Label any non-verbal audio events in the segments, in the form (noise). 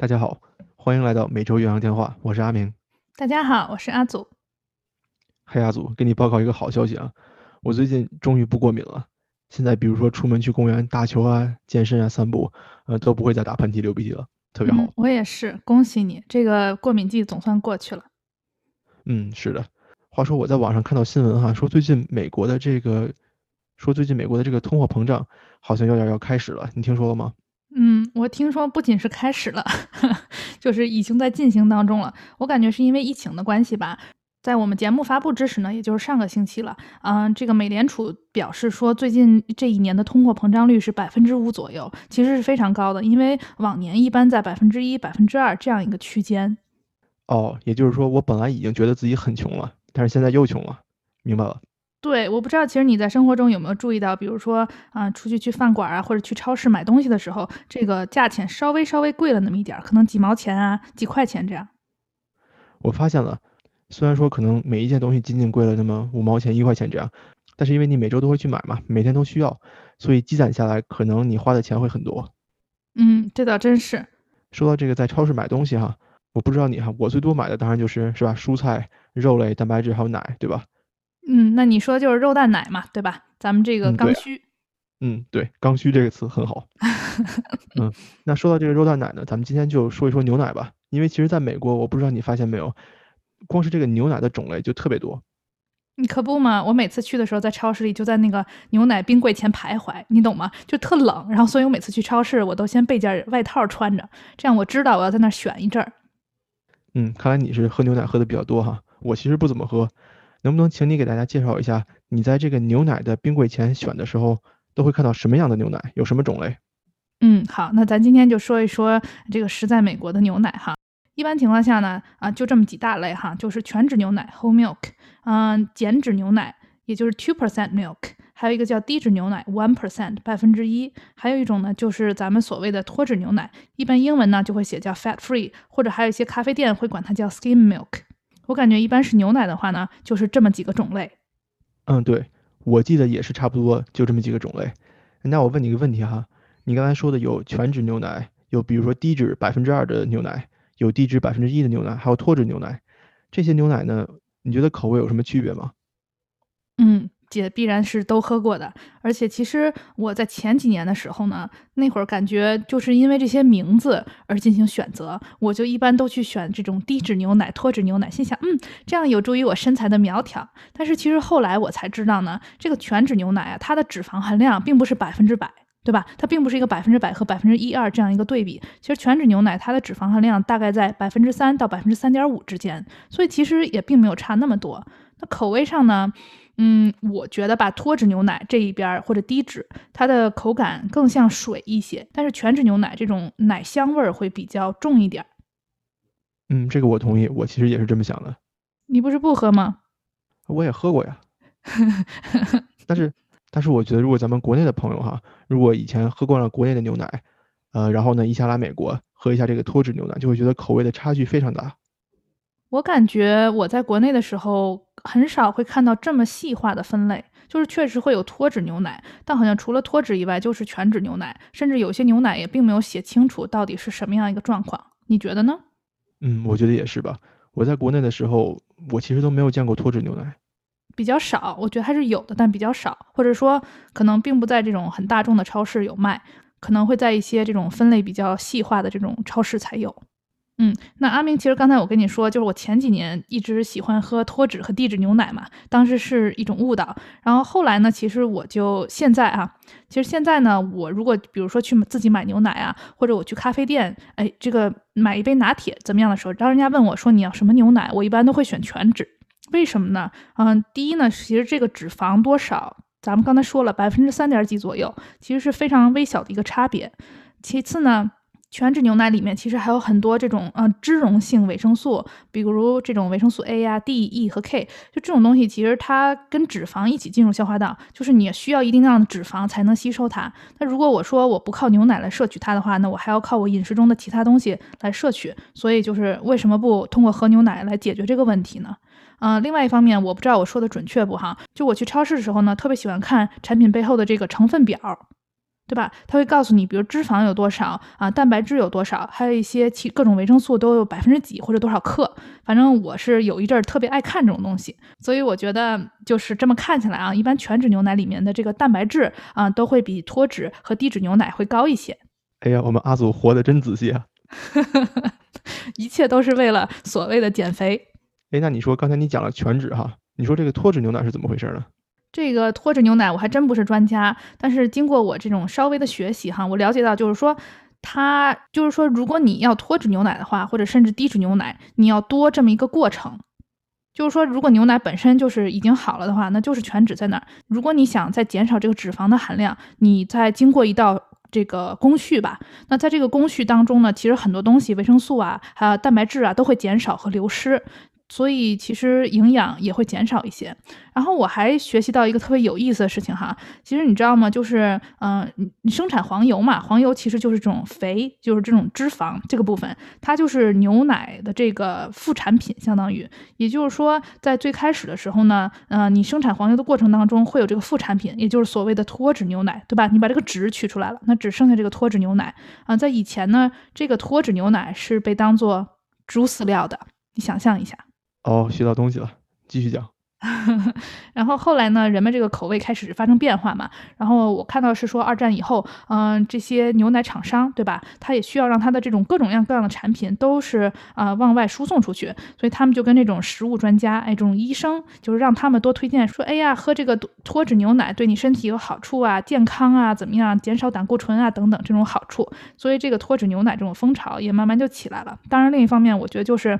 大家好，欢迎来到每周岳阳电话，我是阿明。大家好，我是阿祖。嘿，阿祖，给你报告一个好消息啊，我最近终于不过敏了。现在比如说出门去公园打球啊、健身啊、散步，呃，都不会再打喷嚏、流鼻涕了，特别好。我也是，恭喜你，这个过敏季总算过去了。嗯，是的。话说我在网上看到新闻哈，说最近美国的这个，说最近美国的这个通货膨胀好像有点要开始了，你听说了吗？我听说不仅是开始了，(laughs) 就是已经在进行当中了。我感觉是因为疫情的关系吧。在我们节目发布之时呢，也就是上个星期了，嗯，这个美联储表示说，最近这一年的通货膨胀率是百分之五左右，其实是非常高的，因为往年一般在百分之一、百分之二这样一个区间。哦，也就是说，我本来已经觉得自己很穷了，但是现在又穷了，明白了。对，我不知道，其实你在生活中有没有注意到，比如说啊，出去去饭馆啊，或者去超市买东西的时候，这个价钱稍微稍微贵了那么一点儿，可能几毛钱啊，几块钱这样。我发现了，虽然说可能每一件东西仅仅贵了那么五毛钱、一块钱这样，但是因为你每周都会去买嘛，每天都需要，所以积攒下来，可能你花的钱会很多。嗯，这倒真是。说到这个，在超市买东西哈，我不知道你哈，我最多买的当然就是是吧，蔬菜、肉类、蛋白质还有奶，对吧？嗯，那你说就是肉蛋奶嘛，对吧？咱们这个刚需。嗯，对，刚需这个词很好。(laughs) 嗯，那说到这个肉蛋奶呢，咱们今天就说一说牛奶吧。因为其实在美国，我不知道你发现没有，光是这个牛奶的种类就特别多。你可不嘛，我每次去的时候，在超市里就在那个牛奶冰柜前徘徊，你懂吗？就特冷，然后所以我每次去超市，我都先备件外套穿着，这样我知道我要在那儿选一阵儿。嗯，看来你是喝牛奶喝的比较多哈。我其实不怎么喝。能不能请你给大家介绍一下，你在这个牛奶的冰柜前选的时候，都会看到什么样的牛奶，有什么种类？嗯，好，那咱今天就说一说这个实在美国的牛奶哈。一般情况下呢，啊，就这么几大类哈，就是全脂牛奶 （whole milk），嗯，减脂牛奶，也就是 two percent milk，还有一个叫低脂牛奶 （one percent，百分之一），还有一种呢，就是咱们所谓的脱脂牛奶，一般英文呢就会写叫 fat free，或者还有一些咖啡店会管它叫 skim milk。我感觉一般是牛奶的话呢，就是这么几个种类。嗯，对，我记得也是差不多就这么几个种类。那我问你一个问题哈，你刚才说的有全脂牛奶，有比如说低脂百分之二的牛奶，有低脂百分之一的牛奶，还有脱脂牛奶，这些牛奶呢，你觉得口味有什么区别吗？嗯。姐必然是都喝过的，而且其实我在前几年的时候呢，那会儿感觉就是因为这些名字而进行选择，我就一般都去选这种低脂牛奶、脱脂牛奶，心想，嗯，这样有助于我身材的苗条。但是其实后来我才知道呢，这个全脂牛奶啊，它的脂肪含量并不是百分之百，对吧？它并不是一个百分之百和百分之一二这样一个对比。其实全脂牛奶它的脂肪含量大概在百分之三到百分之三点五之间，所以其实也并没有差那么多。那口味上呢？嗯，我觉得吧，脱脂牛奶这一边或者低脂，它的口感更像水一些，但是全脂牛奶这种奶香味儿会比较重一点。嗯，这个我同意，我其实也是这么想的。你不是不喝吗？我也喝过呀。但是，但是我觉得，如果咱们国内的朋友哈，如果以前喝惯了国内的牛奶，呃，然后呢，一下来美国喝一下这个脱脂牛奶，就会觉得口味的差距非常大。我感觉我在国内的时候很少会看到这么细化的分类，就是确实会有脱脂牛奶，但好像除了脱脂以外就是全脂牛奶，甚至有些牛奶也并没有写清楚到底是什么样一个状况。你觉得呢？嗯，我觉得也是吧。我在国内的时候，我其实都没有见过脱脂牛奶，比较少。我觉得还是有的，但比较少，或者说可能并不在这种很大众的超市有卖，可能会在一些这种分类比较细化的这种超市才有。嗯，那阿明，其实刚才我跟你说，就是我前几年一直喜欢喝脱脂和低脂牛奶嘛，当时是一种误导。然后后来呢，其实我就现在啊，其实现在呢，我如果比如说去自己买牛奶啊，或者我去咖啡店，哎，这个买一杯拿铁怎么样的时候，当人家问我说你要什么牛奶，我一般都会选全脂。为什么呢？嗯，第一呢，其实这个脂肪多少，咱们刚才说了百分之三点几左右，其实是非常微小的一个差别。其次呢。全脂牛奶里面其实还有很多这种呃脂溶性维生素，比如这种维生素 A 呀、D、E 和 K，就这种东西其实它跟脂肪一起进入消化道，就是你需要一定量的脂肪才能吸收它。那如果我说我不靠牛奶来摄取它的话，那我还要靠我饮食中的其他东西来摄取。所以就是为什么不通过喝牛奶来解决这个问题呢？嗯，另外一方面我不知道我说的准确不哈，就我去超市的时候呢，特别喜欢看产品背后的这个成分表。对吧？它会告诉你，比如脂肪有多少啊，蛋白质有多少，还有一些其各种维生素都有百分之几或者多少克。反正我是有一阵儿特别爱看这种东西，所以我觉得就是这么看起来啊，一般全脂牛奶里面的这个蛋白质啊，都会比脱脂和低脂牛奶会高一些。哎呀，我们阿祖活得真仔细啊！(laughs) 一切都是为了所谓的减肥。哎，那你说刚才你讲了全脂哈，你说这个脱脂牛奶是怎么回事呢？这个脱脂牛奶我还真不是专家，但是经过我这种稍微的学习哈，我了解到就是说，它就是说，如果你要脱脂牛奶的话，或者甚至低脂牛奶，你要多这么一个过程。就是说，如果牛奶本身就是已经好了的话，那就是全脂在那儿。如果你想再减少这个脂肪的含量，你再经过一道这个工序吧。那在这个工序当中呢，其实很多东西，维生素啊，还有蛋白质啊，都会减少和流失。所以其实营养也会减少一些。然后我还学习到一个特别有意思的事情哈，其实你知道吗？就是嗯，你生产黄油嘛，黄油其实就是这种肥，就是这种脂肪这个部分，它就是牛奶的这个副产品，相当于。也就是说，在最开始的时候呢，呃，你生产黄油的过程当中会有这个副产品，也就是所谓的脱脂牛奶，对吧？你把这个脂取出来了，那只剩下这个脱脂牛奶啊。在以前呢，这个脱脂牛奶是被当做猪饲料的，你想象一下。哦，学到东西了，继续讲。(laughs) 然后后来呢，人们这个口味开始发生变化嘛。然后我看到是说，二战以后，嗯，这些牛奶厂商，对吧？他也需要让他的这种各种各样各样的产品都是啊往外输送出去，所以他们就跟这种食物专家，哎，这种医生，就是让他们多推荐说，哎呀，喝这个脱脂牛奶对你身体有好处啊，健康啊，怎么样，减少胆固醇啊等等这种好处。所以这个脱脂牛奶这种风潮也慢慢就起来了。当然，另一方面，我觉得就是。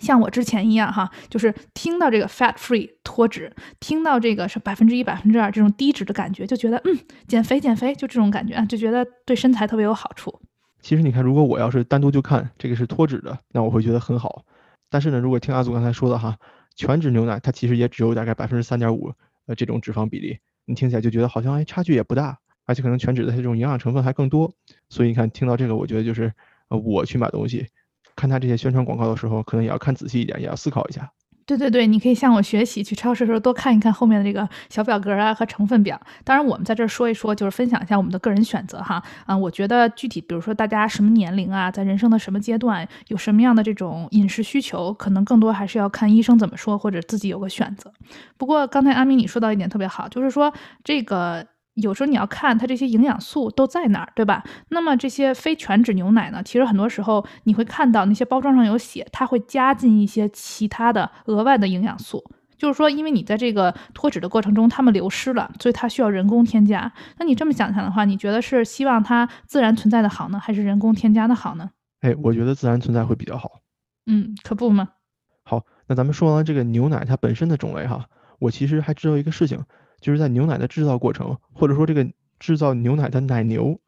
像我之前一样哈，就是听到这个 fat free 脱脂，听到这个是百分之一、百分之二这种低脂的感觉，就觉得嗯，减肥减肥就这种感觉啊，就觉得对身材特别有好处。其实你看，如果我要是单独就看这个是脱脂的，那我会觉得很好。但是呢，如果听阿祖刚才说的哈，全脂牛奶它其实也只有大概百分之三点五呃这种脂肪比例，你听起来就觉得好像哎差距也不大，而且可能全脂的它这种营养成分还更多。所以你看，听到这个，我觉得就是呃我去买东西。看他这些宣传广告的时候，可能也要看仔细一点，也要思考一下。对对对，你可以向我学习，去超市的时候多看一看后面的这个小表格啊和成分表。当然，我们在这儿说一说，就是分享一下我们的个人选择哈。啊，我觉得具体，比如说大家什么年龄啊，在人生的什么阶段，有什么样的这种饮食需求，可能更多还是要看医生怎么说，或者自己有个选择。不过刚才阿明你说到一点特别好，就是说这个。有时候你要看它这些营养素都在哪儿，对吧？那么这些非全脂牛奶呢？其实很多时候你会看到那些包装上有写，它会加进一些其他的额外的营养素。就是说，因为你在这个脱脂的过程中，它们流失了，所以它需要人工添加。那你这么想想的话，你觉得是希望它自然存在的好呢，还是人工添加的好呢？哎，我觉得自然存在会比较好。嗯，可不嘛？好，那咱们说完了这个牛奶它本身的种类哈，我其实还知道一个事情。就是在牛奶的制造过程，或者说这个制造牛奶的奶牛，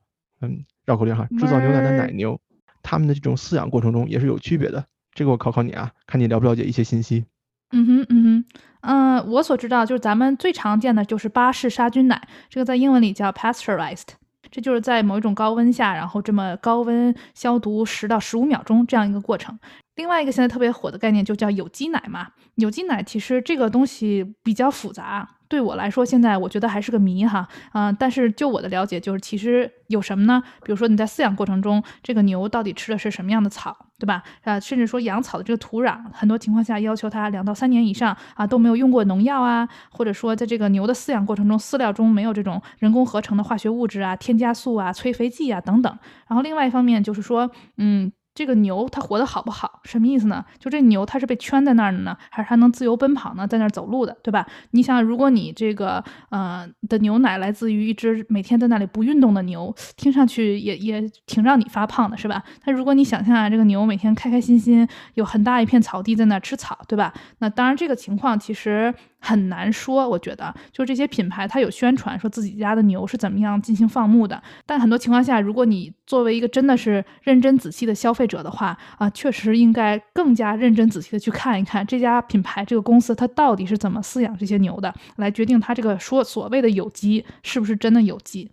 嗯，绕口令哈，制造牛奶的奶牛，他们的这种饲养过程中也是有区别的。这个我考考你啊，看你了不了解一些信息。嗯哼，嗯哼，嗯，我所知道就是咱们最常见的就是巴氏杀菌奶，这个在英文里叫 pasteurized，这就是在某一种高温下，然后这么高温消毒十到十五秒钟这样一个过程。另外一个现在特别火的概念就叫有机奶嘛，有机奶其实这个东西比较复杂。对我来说，现在我觉得还是个谜哈，嗯，但是就我的了解，就是其实有什么呢？比如说你在饲养过程中，这个牛到底吃的是什么样的草，对吧？啊，甚至说养草的这个土壤，很多情况下要求它两到三年以上啊都没有用过农药啊，或者说在这个牛的饲养过程中，饲料中没有这种人工合成的化学物质啊、添加素啊、催肥剂啊等等。然后另外一方面就是说，嗯。这个牛它活得好不好？什么意思呢？就这牛它是被圈在那儿的呢，还是它能自由奔跑呢？在那儿走路的，对吧？你想，如果你这个呃的牛奶来自于一只每天在那里不运动的牛，听上去也也挺让你发胖的，是吧？但如果你想象啊，这个牛每天开开心心，有很大一片草地在那儿吃草，对吧？那当然这个情况其实。很难说，我觉得，就是这些品牌，它有宣传说自己家的牛是怎么样进行放牧的，但很多情况下，如果你作为一个真的是认真仔细的消费者的话，啊，确实应该更加认真仔细的去看一看这家品牌这个公司它到底是怎么饲养这些牛的，来决定它这个说所谓的有机是不是真的有机。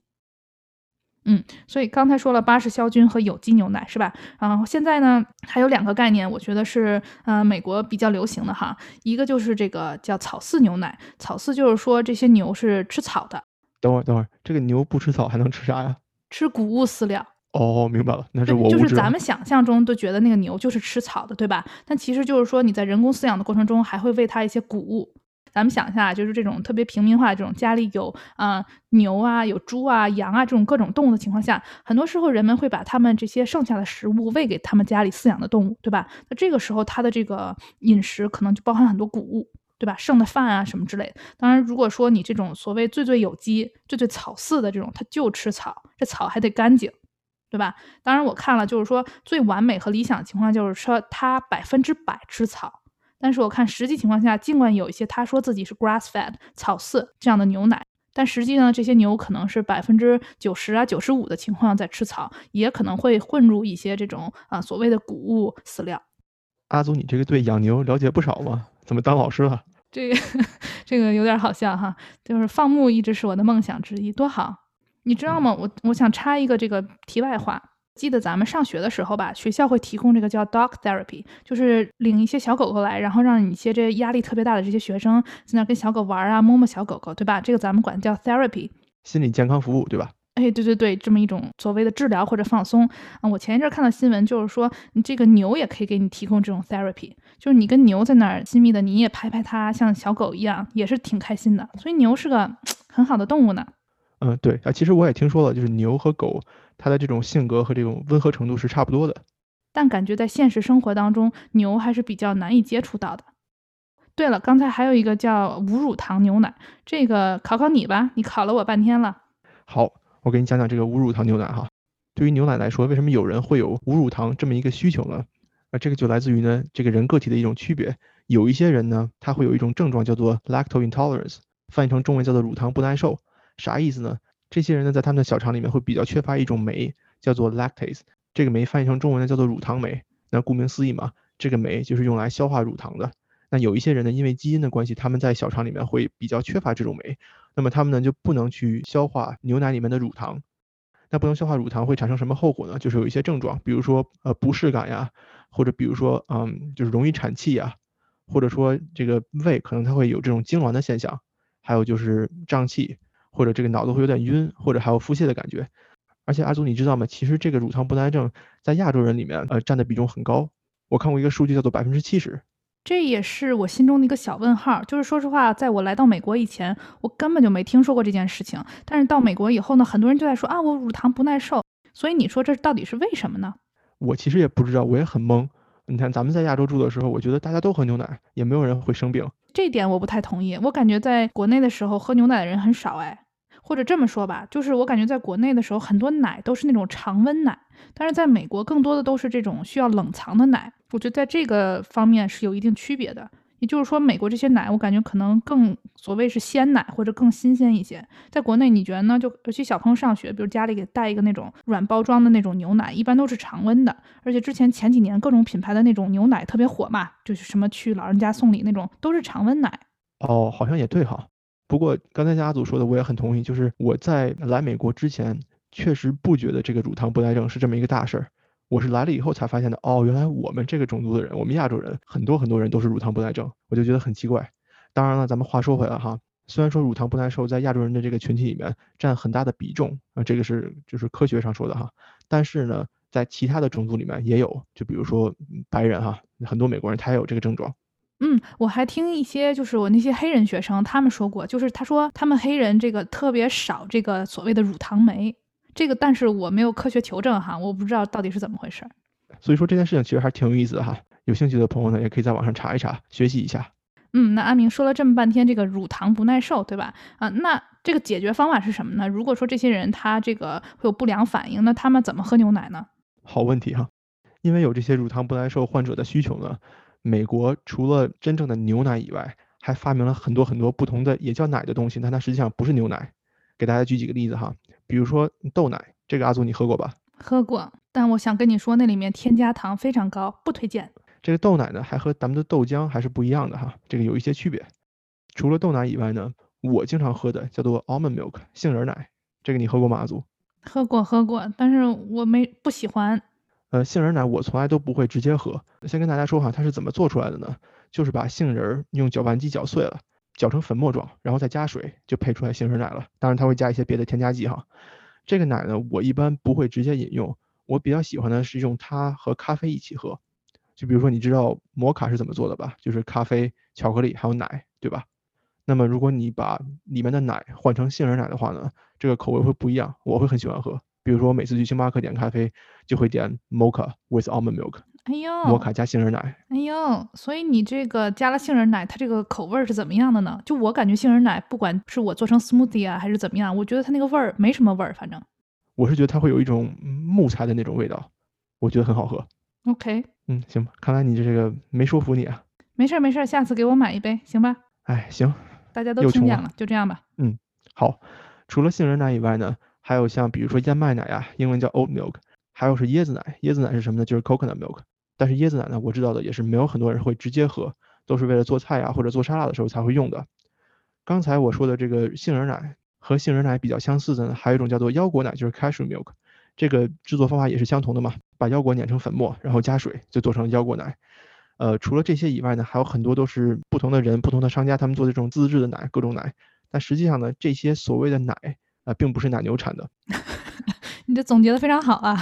嗯，所以刚才说了巴氏消菌和有机牛奶是吧？然后现在呢还有两个概念，我觉得是呃美国比较流行的哈，一个就是这个叫草饲牛奶，草饲就是说这些牛是吃草的，等会儿等会儿，这个牛不吃草还能吃啥呀？吃谷物饲料。哦，明白了，那是我，就。是咱们想象中都觉得那个牛就是吃草的，对吧？但其实就是说你在人工饲养的过程中，还会喂它一些谷物。咱们想一下，就是这种特别平民化的这种家里有啊、牛啊、有猪啊、羊啊这种各种动物的情况下，很多时候人们会把他们这些剩下的食物喂给他们家里饲养的动物，对吧？那这个时候它的这个饮食可能就包含很多谷物。对吧？剩的饭啊什么之类的。当然，如果说你这种所谓最最有机、最最草饲的这种，它就吃草，这草还得干净，对吧？当然，我看了，就是说最完美和理想的情况就是说它百分之百吃草。但是我看实际情况下，尽管有一些他说自己是 grass fed 草饲这样的牛奶，但实际呢，这些牛可能是百分之九十啊、九十五的情况在吃草，也可能会混入一些这种啊、所谓的谷物饲料。阿祖，你这个对养牛了解不少嘛？怎么当老师了？这个 (laughs) 这个有点好笑哈，就是放牧一直是我的梦想之一，多好！你知道吗？我我想插一个这个题外话，记得咱们上学的时候吧，学校会提供这个叫 dog therapy，就是领一些小狗狗来，然后让你一些这压力特别大的这些学生在那跟小狗玩啊，摸摸小狗狗，对吧？这个咱们管叫 therapy。心理健康服务对吧？哎，对对对，这么一种所谓的治疗或者放松啊。我前一阵看到新闻，就是说你这个牛也可以给你提供这种 therapy，就是你跟牛在那儿亲密的，你也拍拍它，像小狗一样，也是挺开心的。所以牛是个很好的动物呢。嗯，对啊，其实我也听说了，就是牛和狗它的这种性格和这种温和程度是差不多的。但感觉在现实生活当中，牛还是比较难以接触到的。对了，刚才还有一个叫无乳糖牛奶，这个考考你吧，你考了我半天了。好，我给你讲讲这个无乳糖牛奶哈。对于牛奶来说，为什么有人会有无乳糖这么一个需求呢？啊，这个就来自于呢这个人个体的一种区别。有一些人呢，他会有一种症状叫做 lactose intolerance，翻译成中文叫做乳糖不耐受。啥意思呢？这些人呢，在他们的小肠里面会比较缺乏一种酶，叫做 lactase。这个酶翻译成中文呢叫做乳糖酶。那顾名思义嘛，这个酶就是用来消化乳糖的。那有一些人呢，因为基因的关系，他们在小肠里面会比较缺乏这种酶，那么他们呢就不能去消化牛奶里面的乳糖。那不能消化乳糖会产生什么后果呢？就是有一些症状，比如说呃不适感呀，或者比如说嗯就是容易产气呀，或者说这个胃可能它会有这种痉挛的现象，还有就是胀气，或者这个脑子会有点晕，或者还有腹泻的感觉。而且阿祖你知道吗？其实这个乳糖不耐症在亚洲人里面呃占的比重很高。我看过一个数据叫做百分之七十。这也是我心中的一个小问号，就是说实话，在我来到美国以前，我根本就没听说过这件事情。但是到美国以后呢，很多人就在说啊，我乳糖不耐受。所以你说这到底是为什么呢？我其实也不知道，我也很懵。你看咱们在亚洲住的时候，我觉得大家都喝牛奶，也没有人会生病。这点我不太同意。我感觉在国内的时候喝牛奶的人很少，哎，或者这么说吧，就是我感觉在国内的时候，很多奶都是那种常温奶，但是在美国更多的都是这种需要冷藏的奶。我觉得在这个方面是有一定区别的。也就是说，美国这些奶，我感觉可能更所谓是鲜奶或者更新鲜一些。在国内，你觉得呢？就尤其小朋友上学，比如家里给带一个那种软包装的那种牛奶，一般都是常温的。而且之前前几年各种品牌的那种牛奶特别火嘛，就是什么去老人家送礼那种，都是常温奶。哦，好像也对哈。不过刚才家祖说的，我也很同意。就是我在来美国之前，确实不觉得这个乳糖不耐症是这么一个大事儿。我是来了以后才发现的，哦，原来我们这个种族的人，我们亚洲人很多很多人都是乳糖不耐症，我就觉得很奇怪。当然了，咱们话说回来哈，虽然说乳糖不耐受在亚洲人的这个群体里面占很大的比重啊，这个是就是科学上说的哈，但是呢，在其他的种族里面也有，就比如说白人哈，很多美国人他也有这个症状。嗯，我还听一些就是我那些黑人学生他们说过，就是他说他们黑人这个特别少这个所谓的乳糖酶。这个，但是我没有科学求证哈，我不知道到底是怎么回事。所以说这件事情其实还挺有意思的哈，有兴趣的朋友呢，也可以在网上查一查，学习一下。嗯，那阿明说了这么半天这个乳糖不耐受，对吧？啊，那这个解决方法是什么呢？如果说这些人他这个会有不良反应，那他们怎么喝牛奶呢？好问题哈，因为有这些乳糖不耐受患者的需求呢，美国除了真正的牛奶以外，还发明了很多很多不同的也叫奶的东西，但它实际上不是牛奶。给大家举几个例子哈，比如说豆奶，这个阿祖你喝过吧？喝过，但我想跟你说，那里面添加糖非常高，不推荐。这个豆奶呢，还和咱们的豆浆还是不一样的哈，这个有一些区别。除了豆奶以外呢，我经常喝的叫做 almond milk 杏仁奶，这个你喝过吗？阿祖？喝过，喝过，但是我没不喜欢。呃，杏仁奶我从来都不会直接喝。先跟大家说哈，它是怎么做出来的呢？就是把杏仁用搅拌机搅碎了，搅成粉末状，然后再加水就配出来杏仁奶了。当然它会加一些别的添加剂哈。这个奶呢，我一般不会直接饮用，我比较喜欢的是用它和咖啡一起喝。就比如说你知道摩卡是怎么做的吧？就是咖啡、巧克力还有奶，对吧？那么如果你把里面的奶换成杏仁奶的话呢，这个口味会不一样，我会很喜欢喝。比如说我每次去星巴克点咖啡，就会点 mocha with almond milk。哎呦，摩卡加杏仁奶。哎呦，所以你这个加了杏仁奶，它这个口味是怎么样的呢？就我感觉杏仁奶，不管是我做成 smoothie 啊，还是怎么样，我觉得它那个味儿没什么味儿，反正。我是觉得它会有一种木材的那种味道，我觉得很好喝。OK。嗯，行吧，看来你这个没说服你啊。没事儿没事儿，下次给我买一杯，行吧？哎，行。大家都听见了，就这样吧。嗯，好。除了杏仁奶以外呢？还有像比如说燕麦奶啊，英文叫 oat milk，还有是椰子奶。椰子奶是什么呢？就是 coconut milk。但是椰子奶呢，我知道的也是没有很多人会直接喝，都是为了做菜啊或者做沙拉的时候才会用的。刚才我说的这个杏仁奶和杏仁奶比较相似的呢，还有一种叫做腰果奶，就是 cashew milk。这个制作方法也是相同的嘛，把腰果碾成粉末，然后加水就做成腰果奶。呃，除了这些以外呢，还有很多都是不同的人、不同的商家他们做的这种自制的奶，各种奶。但实际上呢，这些所谓的奶。啊，并不是奶牛产的。(laughs) 你这总结的非常好啊，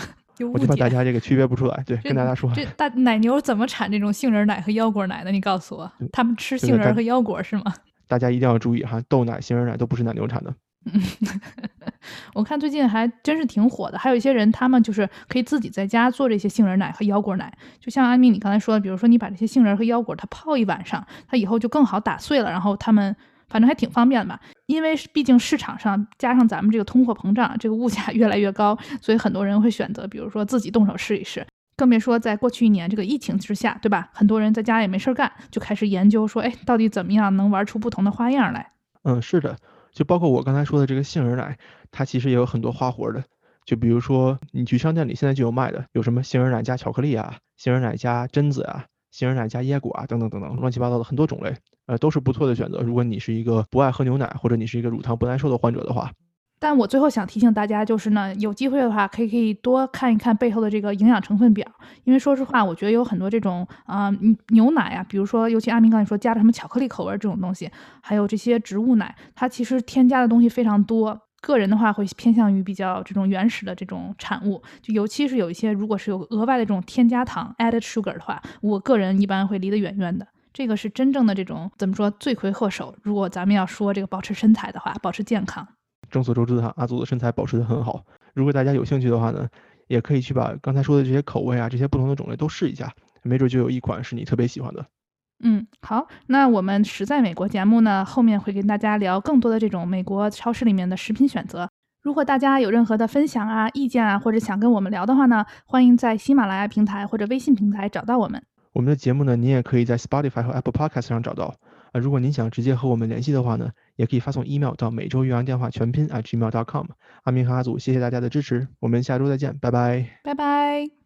我就怕大家这个区别不出来。对，跟大家说，这大奶牛怎么产这种杏仁奶和腰果奶的？你告诉我，他们吃杏仁和腰果是吗？(laughs) 大家一定要注意哈，豆奶、杏仁奶都不是奶牛产的。(laughs) 我看最近还真是挺火的，还有一些人他们就是可以自己在家做这些杏仁奶和腰果奶。就像安米你刚才说的，比如说你把这些杏仁和腰果它泡一晚上，它以后就更好打碎了，然后他们。反正还挺方便的吧，因为毕竟市场上加上咱们这个通货膨胀，这个物价 (laughs) 越来越高，所以很多人会选择，比如说自己动手试一试。更别说在过去一年这个疫情之下，对吧？很多人在家也没事干，就开始研究说，哎，到底怎么样能玩出不同的花样来？嗯，是的，就包括我刚才说的这个杏仁奶，它其实也有很多花活的。就比如说你去商店里现在就有卖的，有什么杏仁奶加巧克力啊，杏仁奶加榛子啊，杏仁奶加椰果啊，等等等等，乱七八糟的很多种类。呃，都是不错的选择。如果你是一个不爱喝牛奶，或者你是一个乳糖不耐受的患者的话，但我最后想提醒大家，就是呢，有机会的话，可以可以多看一看背后的这个营养成分表。因为说实话，我觉得有很多这种啊牛奶啊，比如说，尤其阿明刚才说加了什么巧克力口味这种东西，还有这些植物奶，它其实添加的东西非常多。个人的话会偏向于比较这种原始的这种产物，就尤其是有一些如果是有额外的这种添加糖 （added sugar） 的话，我个人一般会离得远远的。这个是真正的这种怎么说罪魁祸首？如果咱们要说这个保持身材的话，保持健康。众所周知哈，阿祖的身材保持的很好。如果大家有兴趣的话呢，也可以去把刚才说的这些口味啊，这些不同的种类都试一下，没准就有一款是你特别喜欢的。嗯，好，那我们实在美国节目呢，后面会跟大家聊更多的这种美国超市里面的食品选择。如果大家有任何的分享啊、意见啊，或者想跟我们聊的话呢，欢迎在喜马拉雅平台或者微信平台找到我们。我们的节目呢，您也可以在 Spotify 和 Apple Podcast 上找到。啊，如果您想直接和我们联系的话呢，也可以发送 email 到每周岳阳电话全拼 at gmail.com。阿明和阿祖，谢谢大家的支持，我们下周再见，拜拜，拜拜。